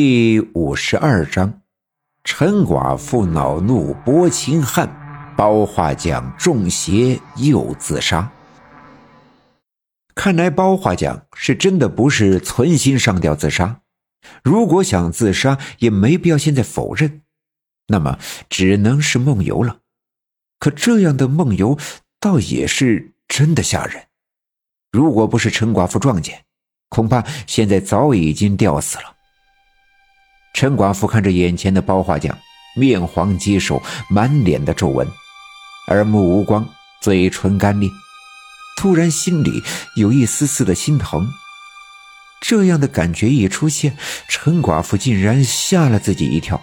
第五十二章，陈寡妇恼怒薄秦汉，包画匠中邪又自杀。看来包画匠是真的不是存心上吊自杀。如果想自杀，也没必要现在否认，那么只能是梦游了。可这样的梦游，倒也是真的吓人。如果不是陈寡妇撞见，恐怕现在早已经吊死了。陈寡妇看着眼前的包画匠，面黄肌瘦，满脸的皱纹，耳目无光，嘴唇干裂，突然心里有一丝丝的心疼。这样的感觉一出现，陈寡妇竟然吓了自己一跳。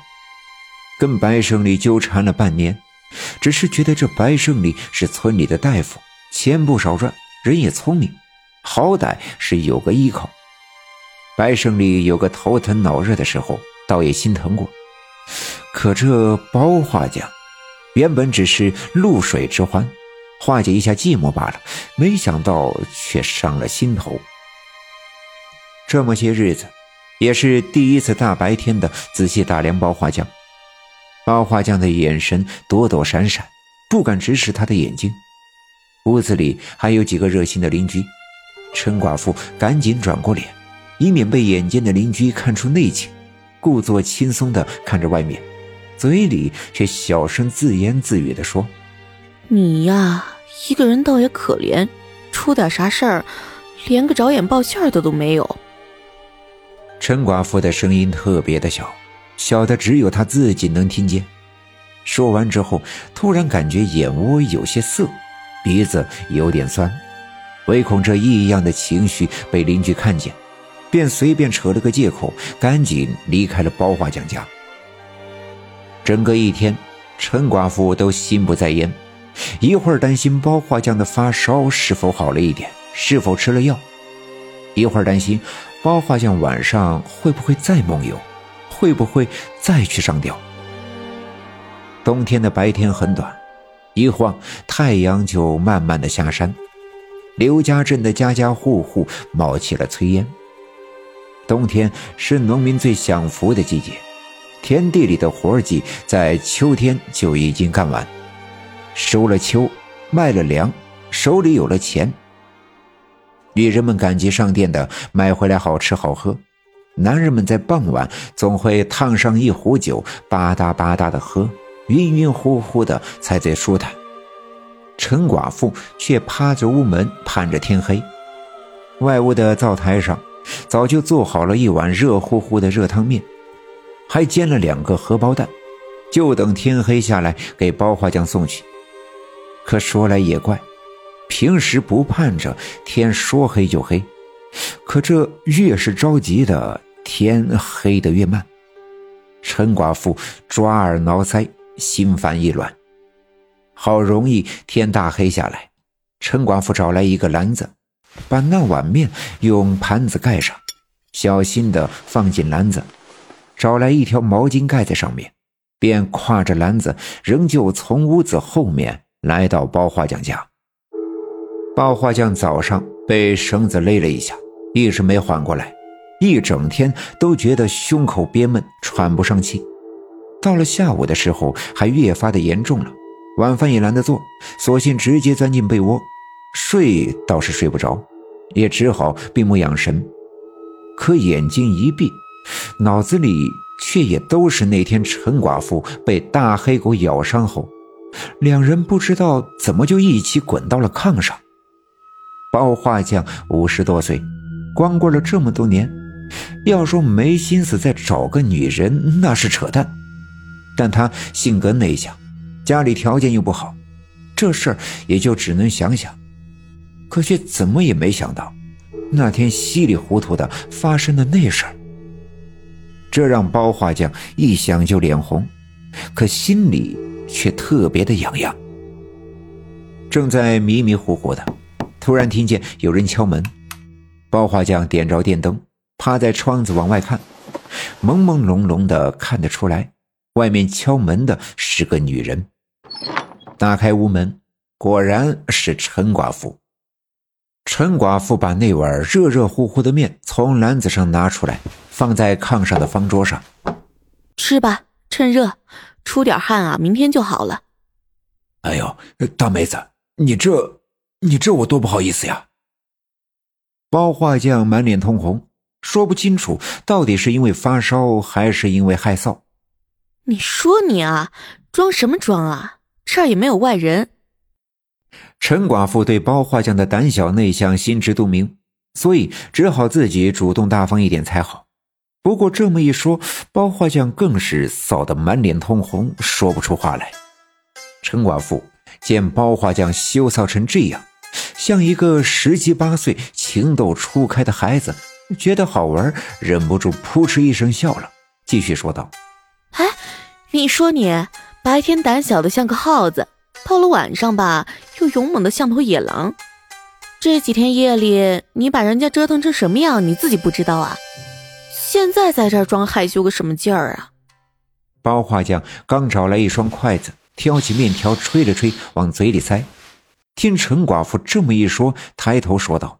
跟白胜利纠缠了半年，只是觉得这白胜利是村里的大夫，钱不少赚，人也聪明。好歹是有个依靠，白胜利有个头疼脑热的时候，倒也心疼过。可这包画匠，原本只是露水之欢，化解一下寂寞罢了，没想到却伤了心头。这么些日子，也是第一次大白天的仔细打量包画匠。包画匠的眼神躲躲闪闪，不敢直视他的眼睛。屋子里还有几个热心的邻居。陈寡妇赶紧转过脸，以免被眼尖的邻居看出内情，故作轻松的看着外面，嘴里却小声自言自语的说：“你呀，一个人倒也可怜，出点啥事儿，连个找眼报信的都没有。”陈寡妇的声音特别的小，小的只有她自己能听见。说完之后，突然感觉眼窝有些涩，鼻子有点酸。唯恐这异样的情绪被邻居看见，便随便扯了个借口，赶紧离开了包画匠家。整个一天，陈寡妇都心不在焉，一会儿担心包画匠的发烧是否好了一点，是否吃了药；一会儿担心包画匠晚上会不会再梦游，会不会再去上吊。冬天的白天很短，一晃太阳就慢慢的下山。刘家镇的家家户户冒起了炊烟。冬天是农民最享福的季节，田地里的活计在秋天就已经干完，收了秋，卖了粮，手里有了钱。女人们赶集上店的买回来好吃好喝，男人们在傍晚总会烫上一壶酒，吧嗒吧嗒的喝，晕晕乎乎的才最舒坦。陈寡妇却趴着屋门盼着天黑。外屋的灶台上早就做好了一碗热乎乎的热汤面，还煎了两个荷包蛋，就等天黑下来给包花匠送去。可说来也怪，平时不盼着天说黑就黑，可这越是着急的，天黑得越慢。陈寡妇抓耳挠腮，心烦意乱。好容易天大黑下来，陈寡妇找来一个篮子，把那碗面用盘子盖上，小心地放进篮子，找来一条毛巾盖在上面，便挎着篮子，仍旧从屋子后面来到包画匠家。包画匠早上被绳子勒了一下，一时没缓过来，一整天都觉得胸口憋闷，喘不上气。到了下午的时候，还越发的严重了。晚饭也懒得做，索性直接钻进被窝，睡倒是睡不着，也只好闭目养神。可眼睛一闭，脑子里却也都是那天陈寡妇被大黑狗咬伤后，两人不知道怎么就一起滚到了炕上。包画匠五十多岁，光棍了这么多年，要说没心思再找个女人，那是扯淡。但他性格内向。家里条件又不好，这事儿也就只能想想，可却怎么也没想到，那天稀里糊涂的发生的那事儿，这让包画匠一想就脸红，可心里却特别的痒痒。正在迷迷糊糊的，突然听见有人敲门，包画匠点着电灯，趴在窗子往外看，朦朦胧胧的看得出来，外面敲门的是个女人。打开屋门，果然是陈寡妇。陈寡妇把那碗热热乎乎的面从篮子上拿出来，放在炕上的方桌上。吃吧，趁热，出点汗啊，明天就好了。哎呦，大妹子，你这，你这我多不好意思呀。包画匠满脸通红，说不清楚到底是因为发烧还是因为害臊。你说你啊，装什么装啊？这儿也没有外人。陈寡妇对包画匠的胆小内向心知肚明，所以只好自己主动大方一点才好。不过这么一说，包画匠更是臊得满脸通红，说不出话来。陈寡妇见包画匠羞臊成这样，像一个十七八岁情窦初开的孩子，觉得好玩，忍不住扑哧一声笑了，继续说道：“哎，你说你白天胆小的像个耗子。”到了晚上吧，又勇猛的像头野狼。这几天夜里，你把人家折腾成什么样，你自己不知道啊？现在在这儿装害羞个什么劲儿啊？包画匠刚找来一双筷子，挑起面条吹了吹，往嘴里塞。听陈寡妇这么一说，抬头说道：“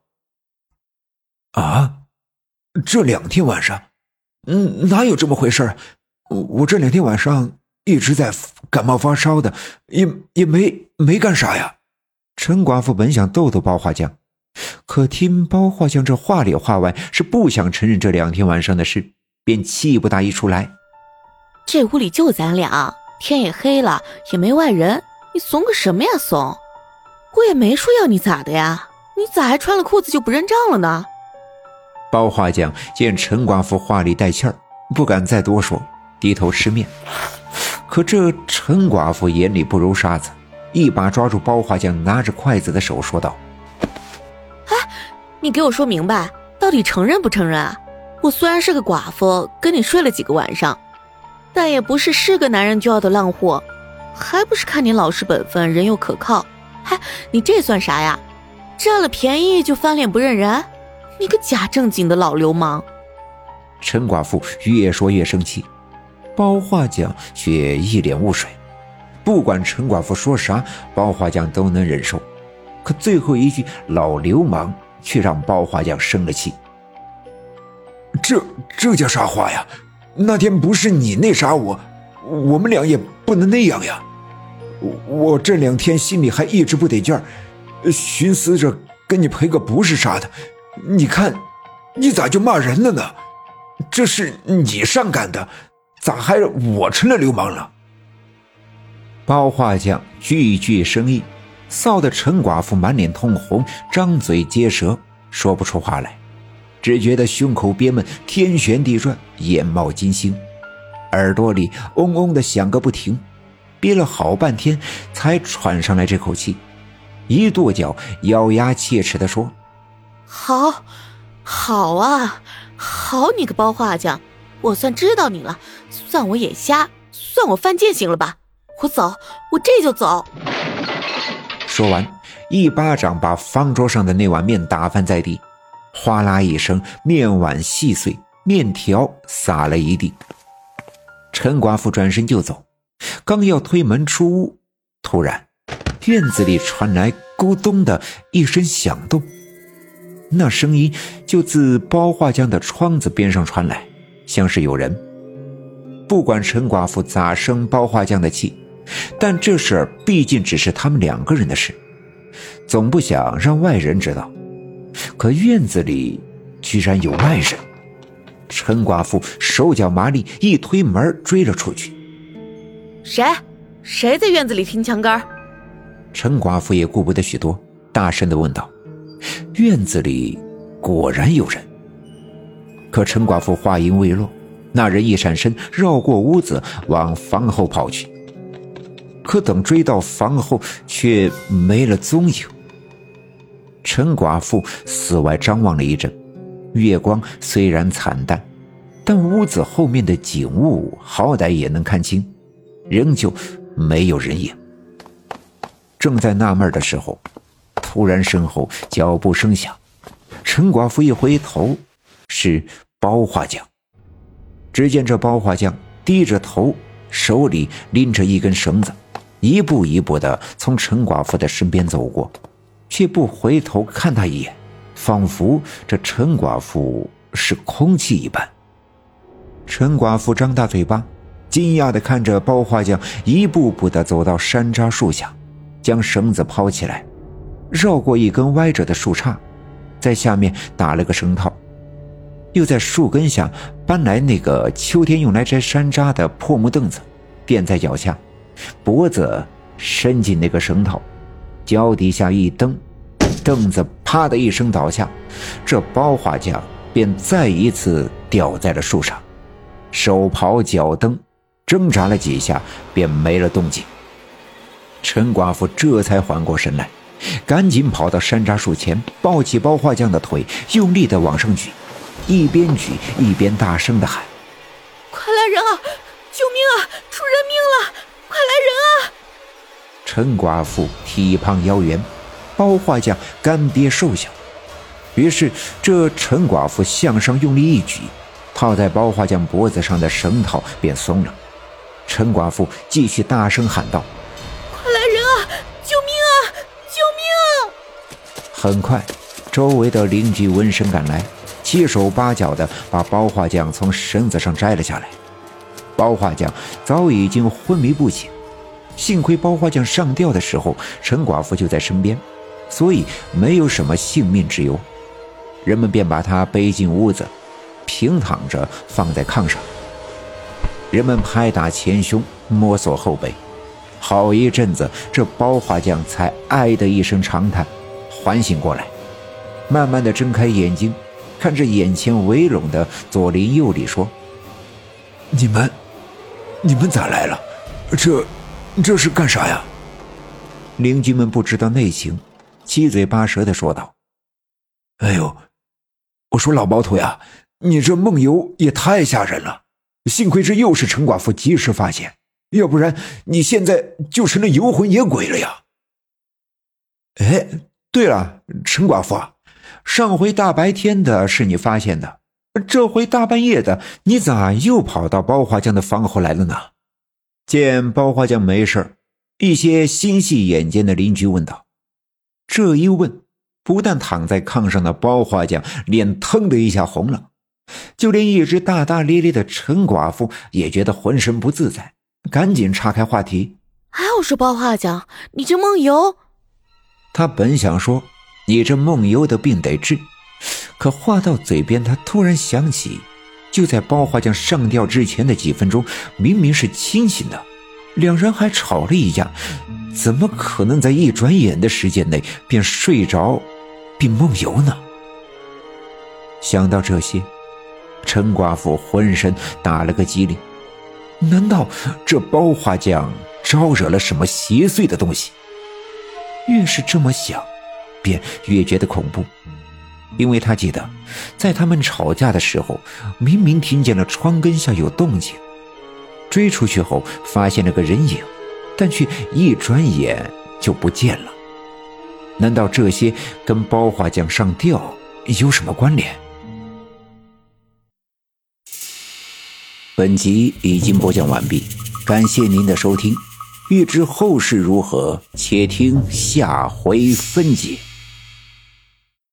啊，这两天晚上，嗯，哪有这么回事我我这两天晚上……”一直在感冒发烧的，也也没没干啥呀。陈寡妇本想逗逗包画匠，可听包画匠这话里话外是不想承认这两天晚上的事，便气不打一处来。这屋里就咱俩，天也黑了，也没外人，你怂个什么呀怂？我也没说要你咋的呀，你咋还穿了裤子就不认账了呢？包画匠见陈寡妇话里带气儿，不敢再多说，低头吃面。可这陈寡妇眼里不揉沙子，一把抓住包画匠拿着筷子的手，说道：“哎，你给我说明白，到底承认不承认啊？我虽然是个寡妇，跟你睡了几个晚上，但也不是是个男人就要的浪货，还不是看你老实本分，人又可靠。嗨，你这算啥呀？占了便宜就翻脸不认人？你个假正经的老流氓！”陈寡妇越说越生气。包画匠却一脸雾水，不管陈寡妇说啥，包画匠都能忍受。可最后一句“老流氓”却让包画匠生了气。这这叫啥话呀？那天不是你那啥我，我们俩也不能那样呀。我这两天心里还一直不得劲儿，寻思着跟你赔个不是啥的。你看，你咋就骂人了呢？这是你上赶的。咋还我成了流氓了？包画匠句句生硬，臊得陈寡妇满脸通红，张嘴结舌，说不出话来，只觉得胸口憋闷，天旋地转，眼冒金星，耳朵里嗡嗡的响个不停，憋了好半天才喘上来这口气，一跺脚，咬牙切齿地说：“好，好啊，好你个包画匠！”我算知道你了，算我眼瞎，算我犯贱行了吧？我走，我这就走。说完，一巴掌把方桌上的那碗面打翻在地，哗啦一声，面碗细碎，面条洒了一地。陈寡妇转身就走，刚要推门出屋，突然院子里传来咕咚的一声响动，那声音就自包画匠的窗子边上传来。像是有人，不管陈寡妇咋生包画匠的气，但这事儿毕竟只是他们两个人的事，总不想让外人知道。可院子里居然有外人，陈寡妇手脚麻利，一推门追了出去。谁？谁在院子里听墙根？陈寡妇也顾不得许多，大声的问道。院子里果然有人。可陈寡妇话音未落，那人一闪身，绕过屋子往房后跑去。可等追到房后，却没了踪影。陈寡妇四外张望了一阵，月光虽然惨淡，但屋子后面的景物好歹也能看清，仍旧没有人影。正在纳闷的时候，突然身后脚步声响，陈寡妇一回头，是。包画匠，只见这包画匠低着头，手里拎着一根绳子，一步一步的从陈寡妇的身边走过，却不回头看他一眼，仿佛这陈寡妇是空气一般。陈寡妇张大嘴巴，惊讶的看着包画匠一步步的走到山楂树下，将绳子抛起来，绕过一根歪着的树杈，在下面打了个绳套，又在树根下搬来那个秋天用来摘山楂的破木凳子，垫在脚下，脖子伸进那个绳套，脚底下一蹬。凳子啪的一声倒下，这包画匠便再一次吊在了树上，手刨脚蹬，挣扎了几下便没了动静。陈寡妇这才缓过神来，赶紧跑到山楂树前，抱起包画匠的腿，用力的往上举，一边举一边大声的喊：“快来人啊！救命啊！出人命了！快来人啊！”陈寡妇体胖腰圆。包画匠干瘪瘦小，于是这陈寡妇向上用力一举，套在包画匠脖子上的绳套便松了。陈寡妇继续大声喊道：“快来人啊！救命啊！救命！”很快，周围的邻居闻声赶来，七手八脚的把包画匠从绳子上摘了下来。包画匠早已经昏迷不醒，幸亏包画匠上吊的时候，陈寡妇就在身边。所以没有什么性命之忧，人们便把他背进屋子，平躺着放在炕上。人们拍打前胸，摸索后背，好一阵子，这包画匠才“唉”的一声长叹，缓醒过来，慢慢的睁开眼睛，看着眼前围拢的左邻右里，说：“你们，你们咋来了？这，这是干啥呀？”邻居们不知道内情。七嘴八舌的说道：“哎呦，我说老包头呀，你这梦游也太吓人了！幸亏这又是陈寡妇及时发现，要不然你现在就成了游魂野鬼了呀！”哎，对了，陈寡妇，上回大白天的是你发现的，这回大半夜的，你咋又跑到包画匠的房后来了呢？见包画匠没事一些心细眼尖的邻居问道。这一问，不但躺在炕上的包画匠脸腾的一下红了，就连一直大大咧咧的陈寡妇也觉得浑身不自在，赶紧岔开话题：“哎我说包画匠，你这梦游。”他本想说：“你这梦游的病得治。”可话到嘴边，他突然想起，就在包花匠上吊之前的几分钟，明明是清醒的，两人还吵了一架。怎么可能在一转眼的时间内便睡着，并梦游呢？想到这些，陈寡妇浑身打了个激灵。难道这包花匠招惹了什么邪祟的东西？越是这么想，便越觉得恐怖，因为他记得，在他们吵架的时候，明明听见了窗根下有动静，追出去后发现了个人影。但却一转眼就不见了。难道这些跟包画匠上吊有什么关联？本集已经播讲完毕，感谢您的收听。欲知后事如何，且听下回分解。